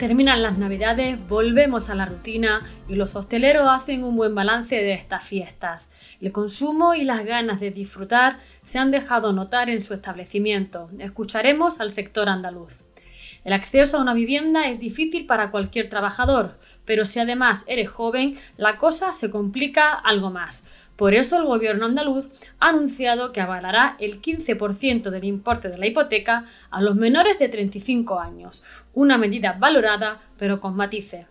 Terminan las navidades, volvemos a la rutina y los hosteleros hacen un buen balance de estas fiestas. El consumo y las ganas de disfrutar se han dejado notar en su establecimiento. Escucharemos al sector andaluz. El acceso a una vivienda es difícil para cualquier trabajador, pero si además eres joven, la cosa se complica algo más. Por eso el gobierno andaluz ha anunciado que avalará el 15% del importe de la hipoteca a los menores de 35 años, una medida valorada pero con matices.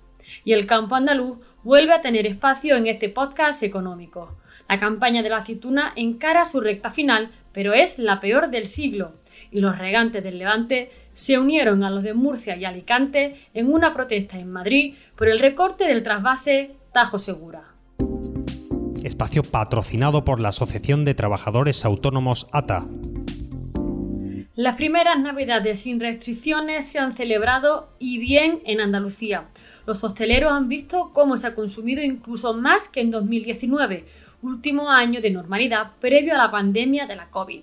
Y el campo andaluz vuelve a tener espacio en este podcast económico. La campaña de la aceituna encara su recta final, pero es la peor del siglo. Y los regantes del Levante se unieron a los de Murcia y Alicante en una protesta en Madrid por el recorte del trasvase Tajo Segura espacio patrocinado por la Asociación de Trabajadores Autónomos ATA. Las primeras navidades sin restricciones se han celebrado y bien en Andalucía. Los hosteleros han visto cómo se ha consumido incluso más que en 2019, último año de normalidad previo a la pandemia de la COVID.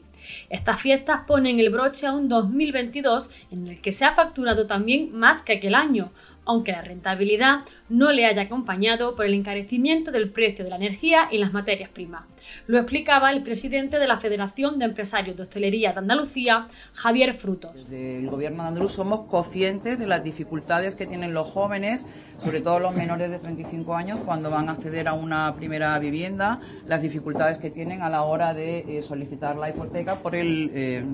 Estas fiestas ponen el broche a un 2022 en el que se ha facturado también más que aquel año, aunque la rentabilidad no le haya acompañado por el encarecimiento del precio de la energía y las materias primas. Lo explicaba el presidente de la Federación de Empresarios de Hostelería de Andalucía, Javier Frutos. Desde el Gobierno de Andaluz somos conscientes de las dificultades que tienen los jóvenes, sobre todo los menores de 35 años, cuando van a acceder a una primera vivienda, las dificultades que tienen a la hora de eh, solicitar la hipoteca por el, eh,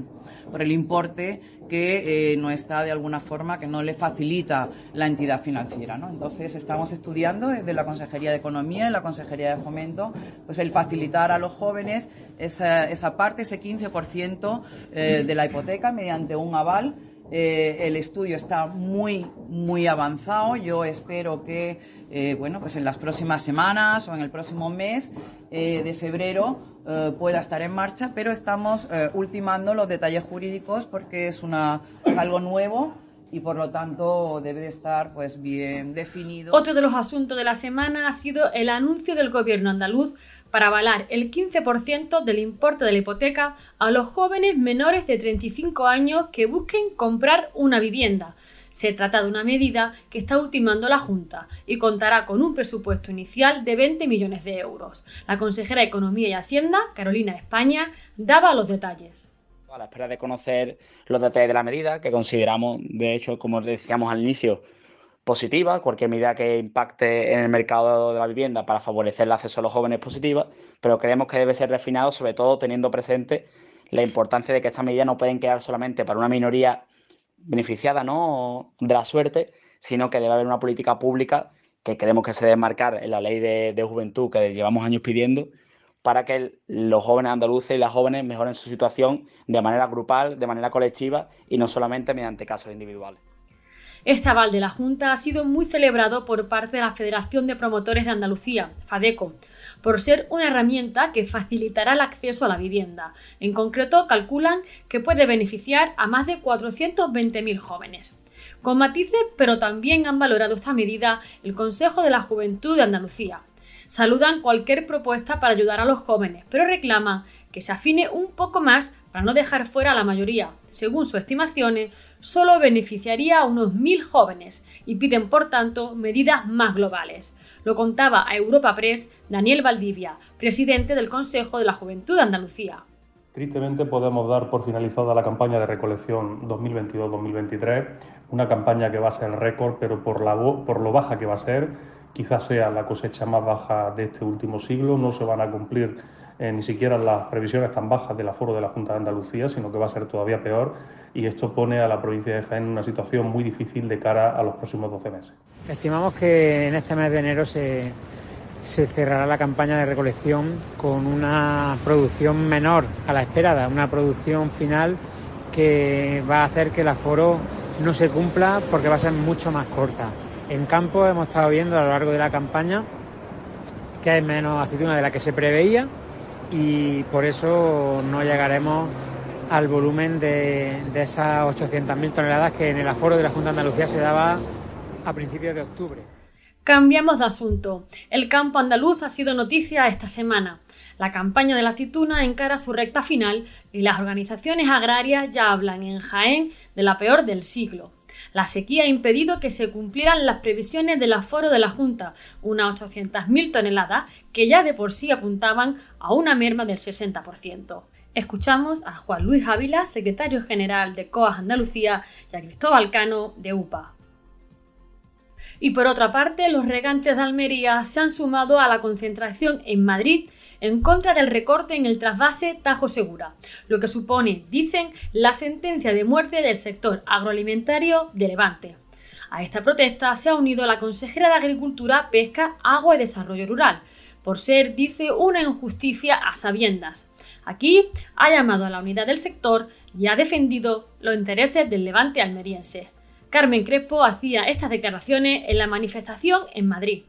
por el importe que eh, no está de alguna forma, que no le facilita la entidad financiera. ¿no? Entonces, estamos estudiando desde la Consejería de Economía y la Consejería de Fomento, pues el facilitar a los jóvenes esa, parte, ese 15% eh, de la hipoteca mediante un aval. Eh, el estudio está muy, muy avanzado. Yo espero que, bueno, pues en las próximas semanas o en el próximo mes de febrero eh, pueda estar en marcha, pero estamos eh, ultimando los detalles jurídicos porque es, una, algo nuevo y por lo tanto debe de estar pues bien definido. Otro de los asuntos de la semana ha sido el anuncio del gobierno andaluz para avalar el 15% del importe de la hipoteca a los jóvenes menores de 35 años que busquen comprar una vivienda. Se trata de una medida que está ultimando la Junta y contará con un presupuesto inicial de 20 millones de euros. La consejera de Economía y Hacienda, Carolina España, daba los detalles. A la espera de conocer los detalles de la medida, que consideramos, de hecho, como decíamos al inicio, positiva, cualquier medida que impacte en el mercado de la vivienda para favorecer el acceso a los jóvenes es positiva, pero creemos que debe ser refinado, sobre todo teniendo presente la importancia de que estas medidas no pueden quedar solamente para una minoría beneficiada ¿no? de la suerte, sino que debe haber una política pública que queremos que se debe marcar en la ley de, juventud que llevamos años pidiendo para que los jóvenes andaluces y las jóvenes mejoren su situación de manera grupal, de manera colectiva y no solamente mediante casos individuales. Este aval de la Junta ha sido muy celebrado por parte de la Federación de Promotores de Andalucía, FADECO, por ser una herramienta que facilitará el acceso a la vivienda. En concreto, calculan que puede beneficiar a más de 420.000 jóvenes. Con matices, pero también han valorado esta medida el Consejo de la Juventud de Andalucía, saludan cualquier propuesta para ayudar a los jóvenes, pero reclaman que se afine un poco más para no dejar fuera a la mayoría. Según sus estimaciones, solo beneficiaría a unos mil jóvenes y piden, por tanto, medidas más globales. Lo contaba a Europa Press Daniel Valdivia, presidente del Consejo de la Juventud de Andalucía. Tristemente podemos dar por finalizada la campaña de recolección 2022-2023, una campaña que va a ser récord, pero por, la, por lo baja que va a ser, quizás sea la cosecha más baja de este último siglo, no se van a cumplir eh, ni siquiera las previsiones tan bajas del aforo de la Junta de Andalucía, sino que va a ser todavía peor y esto pone a la provincia de Jaén en una situación muy difícil de cara a los próximos 12 meses. Estimamos que en este mes de enero se, se cerrará la campaña de recolección con una producción menor a la esperada, una producción final que va a hacer que el aforo no se cumpla porque va a ser mucho más corta. En campo hemos estado viendo a lo largo de la campaña que hay menos aceituna de la que se preveía y por eso no llegaremos al volumen de, esas 800.000 toneladas que en el aforo de la Junta de Andalucía se daba a principios de octubre. Cambiamos de asunto. El campo andaluz ha sido noticia esta semana. La campaña de la aceituna encara su recta final y las organizaciones agrarias ya hablan en Jaén de la peor del siglo. La sequía ha impedido que se cumplieran las previsiones del aforo de la Junta, unas 800.000 toneladas que ya de por sí apuntaban a una merma del 60%. Escuchamos a Juan Luis Ávila, secretario general de COAS Andalucía, y a Cristóbal Cano, de UPA. Y por otra parte, los regantes de Almería se han sumado a la concentración en Madrid en contra del recorte en el trasvase Tajo Segura, lo que supone, dicen, la sentencia de muerte del sector agroalimentario de Levante. A esta protesta se ha unido la consejera de Agricultura, Pesca, Agua y Desarrollo Rural, por ser, dice, una injusticia a sabiendas. Aquí ha llamado a la unidad del sector y ha defendido los intereses del levante almeriense. Carmen Crespo hacía estas declaraciones en la manifestación en Madrid.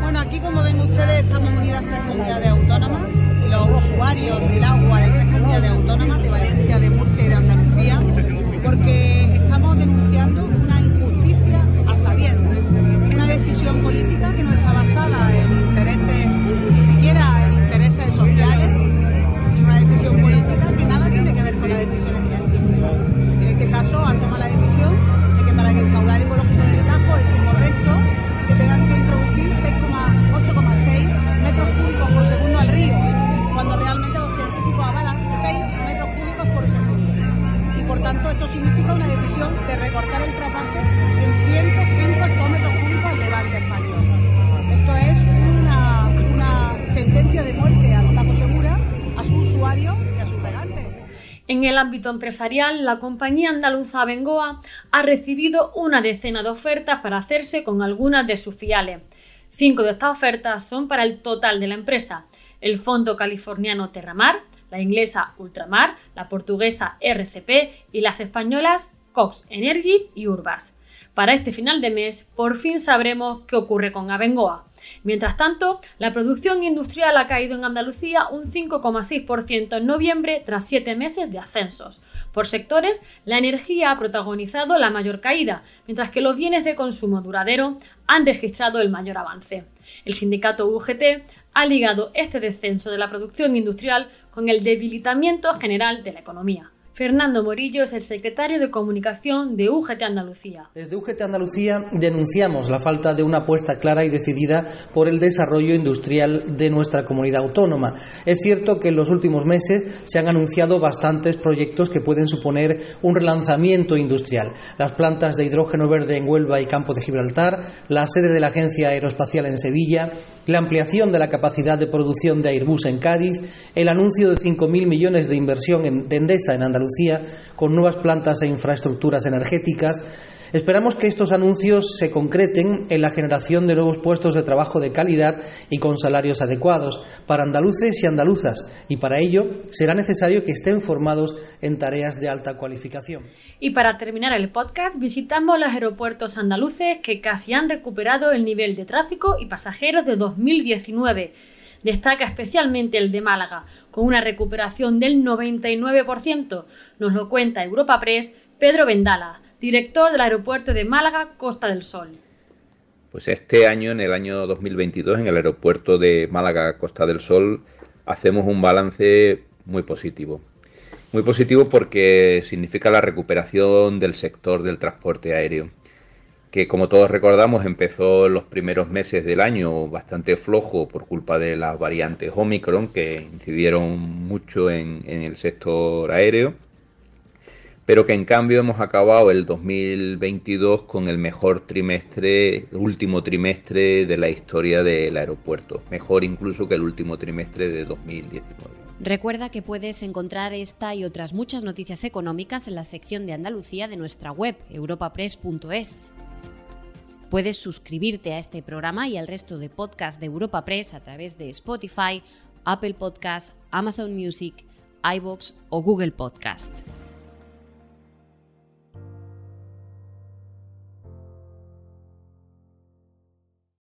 Bueno, aquí como ven ustedes estamos unidas tres comunidades autónomas, los usuarios del agua de tres comunidades autónomas, de Valencia, de Murcia tanto esto significa una decisión de recortar el trasvase en 105 hectómetros cúbicos al levante español. Esto es una, sentencia de muerte al Tajo Segura, a su usuario en el ámbito empresarial, la compañía andaluza Bengoa ha recibido una decena de ofertas para hacerse con algunas de sus filiales. Cinco de estas ofertas son para el total de la empresa. El fondo californiano Terramar, la inglesa Ultramar, la portuguesa RCP y las españolas Cox Energy y Urbas. Para este final de mes, por fin sabremos qué ocurre con Abengoa. Mientras tanto, la producción industrial ha caído en Andalucía un 5,6% en noviembre tras siete meses de ascensos. Por sectores, la energía ha protagonizado la mayor caída, mientras que los bienes de consumo duradero han registrado el mayor avance. El sindicato UGT ha ligado este descenso de la producción industrial con el debilitamiento general de la economía. Fernando Morillo es el secretario de comunicación de UGT Andalucía. Desde UGT Andalucía denunciamos la falta de una apuesta clara y decidida por el desarrollo industrial de nuestra comunidad autónoma. Es cierto que en los últimos meses se han anunciado bastantes proyectos que pueden suponer un relanzamiento industrial. Las plantas de hidrógeno verde en Huelva y Campo de Gibraltar, la sede de la Agencia Aeroespacial en Sevilla, la ampliación de la capacidad de producción de Airbus en Cádiz, el anuncio de 5.000 millones de inversión en, de Endesa en Andalucía con nuevas plantas e infraestructuras energéticas, Esperamos que estos anuncios se concreten en la generación de nuevos puestos de trabajo de calidad y con salarios adecuados para andaluces y andaluzas y para ello será necesario que estén formados en tareas de alta cualificación. Y para terminar el podcast visitamos los aeropuertos andaluces que casi han recuperado el nivel de tráfico y pasajeros de 2019. Destaca especialmente el de Málaga, con una recuperación del 99%. Nos lo cuenta Europa Press Pedro Vendala director del aeropuerto de Málaga, Costa del Sol. Pues este año, en el año 2022, en el aeropuerto de Málaga, Costa del Sol, hacemos un balance muy positivo. Muy positivo porque significa la recuperación del sector del transporte aéreo, que como todos recordamos empezó en los primeros meses del año bastante flojo por culpa de las variantes Omicron que incidieron mucho en, en el sector aéreo pero que en cambio hemos acabado el 2022 con el mejor trimestre, último trimestre de la historia del aeropuerto, mejor incluso que el último trimestre de 2019. Recuerda que puedes encontrar esta y otras muchas noticias económicas en la sección de Andalucía de nuestra web, europapress.es. Puedes suscribirte a este programa y al resto de podcasts de Europa Press a través de Spotify, Apple Podcasts, Amazon Music, iBox o Google Podcast.